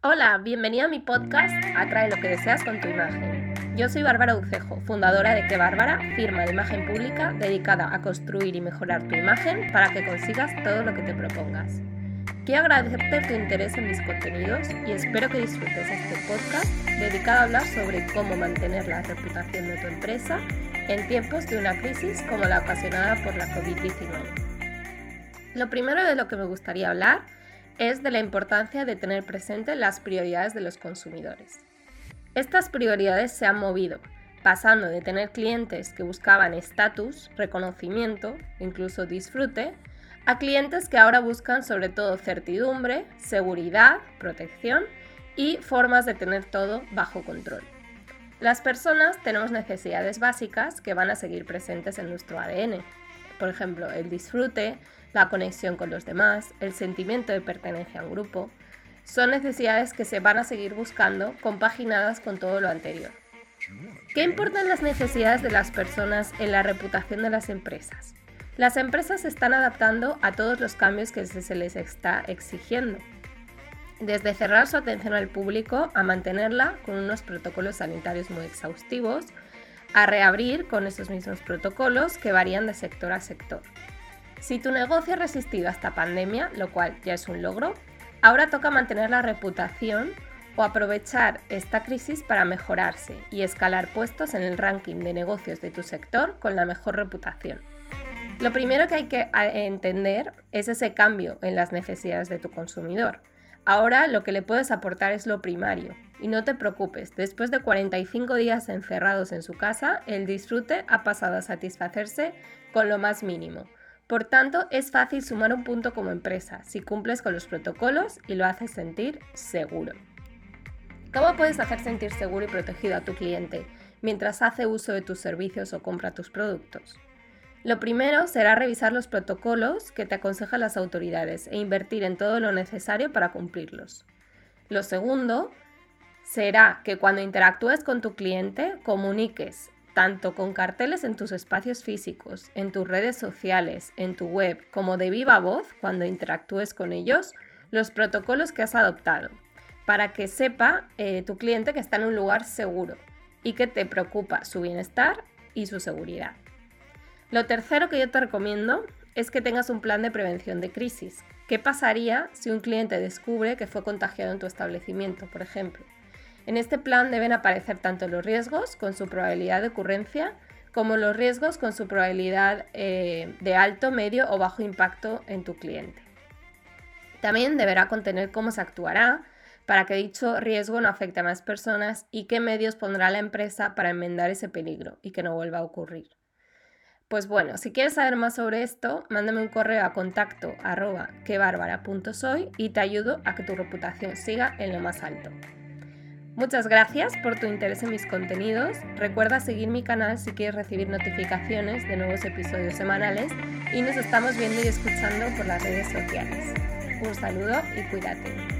Hola, bienvenida a mi podcast Atrae lo que deseas con tu imagen. Yo soy Bárbara Ucejo, fundadora de Que Bárbara, firma de imagen pública dedicada a construir y mejorar tu imagen para que consigas todo lo que te propongas. Quiero agradecerte tu interés en mis contenidos y espero que disfrutes este podcast dedicado a hablar sobre cómo mantener la reputación de tu empresa en tiempos de una crisis como la ocasionada por la COVID-19. Lo primero de lo que me gustaría hablar es de la importancia de tener presente las prioridades de los consumidores. Estas prioridades se han movido, pasando de tener clientes que buscaban estatus, reconocimiento, incluso disfrute, a clientes que ahora buscan sobre todo certidumbre, seguridad, protección y formas de tener todo bajo control. Las personas tenemos necesidades básicas que van a seguir presentes en nuestro ADN. Por ejemplo, el disfrute, la conexión con los demás, el sentimiento de pertenencia a un grupo, son necesidades que se van a seguir buscando compaginadas con todo lo anterior. ¿Qué importan las necesidades de las personas en la reputación de las empresas? Las empresas se están adaptando a todos los cambios que se les está exigiendo. Desde cerrar su atención al público a mantenerla con unos protocolos sanitarios muy exhaustivos, a reabrir con esos mismos protocolos que varían de sector a sector. Si tu negocio ha resistido a esta pandemia, lo cual ya es un logro, ahora toca mantener la reputación o aprovechar esta crisis para mejorarse y escalar puestos en el ranking de negocios de tu sector con la mejor reputación. Lo primero que hay que entender es ese cambio en las necesidades de tu consumidor. Ahora lo que le puedes aportar es lo primario. Y no te preocupes, después de 45 días encerrados en su casa, el disfrute ha pasado a satisfacerse con lo más mínimo por tanto, es fácil sumar un punto como empresa si cumples con los protocolos y lo haces sentir seguro. ¿Cómo puedes hacer sentir seguro y protegido a tu cliente mientras hace uso de tus servicios o compra tus productos? Lo primero será revisar los protocolos que te aconsejan las autoridades e invertir en todo lo necesario para cumplirlos. Lo segundo será que cuando interactúes con tu cliente comuniques tanto con carteles en tus espacios físicos, en tus redes sociales, en tu web, como de viva voz cuando interactúes con ellos, los protocolos que has adoptado, para que sepa eh, tu cliente que está en un lugar seguro y que te preocupa su bienestar y su seguridad. Lo tercero que yo te recomiendo es que tengas un plan de prevención de crisis. ¿Qué pasaría si un cliente descubre que fue contagiado en tu establecimiento, por ejemplo? En este plan deben aparecer tanto los riesgos con su probabilidad de ocurrencia como los riesgos con su probabilidad eh, de alto, medio o bajo impacto en tu cliente. También deberá contener cómo se actuará para que dicho riesgo no afecte a más personas y qué medios pondrá la empresa para enmendar ese peligro y que no vuelva a ocurrir. Pues bueno, si quieres saber más sobre esto, mándame un correo a contacto arroba quebarbara.soy y te ayudo a que tu reputación siga en lo más alto. Muchas gracias por tu interés en mis contenidos. Recuerda seguir mi canal si quieres recibir notificaciones de nuevos episodios semanales y nos estamos viendo y escuchando por las redes sociales. Un saludo y cuídate.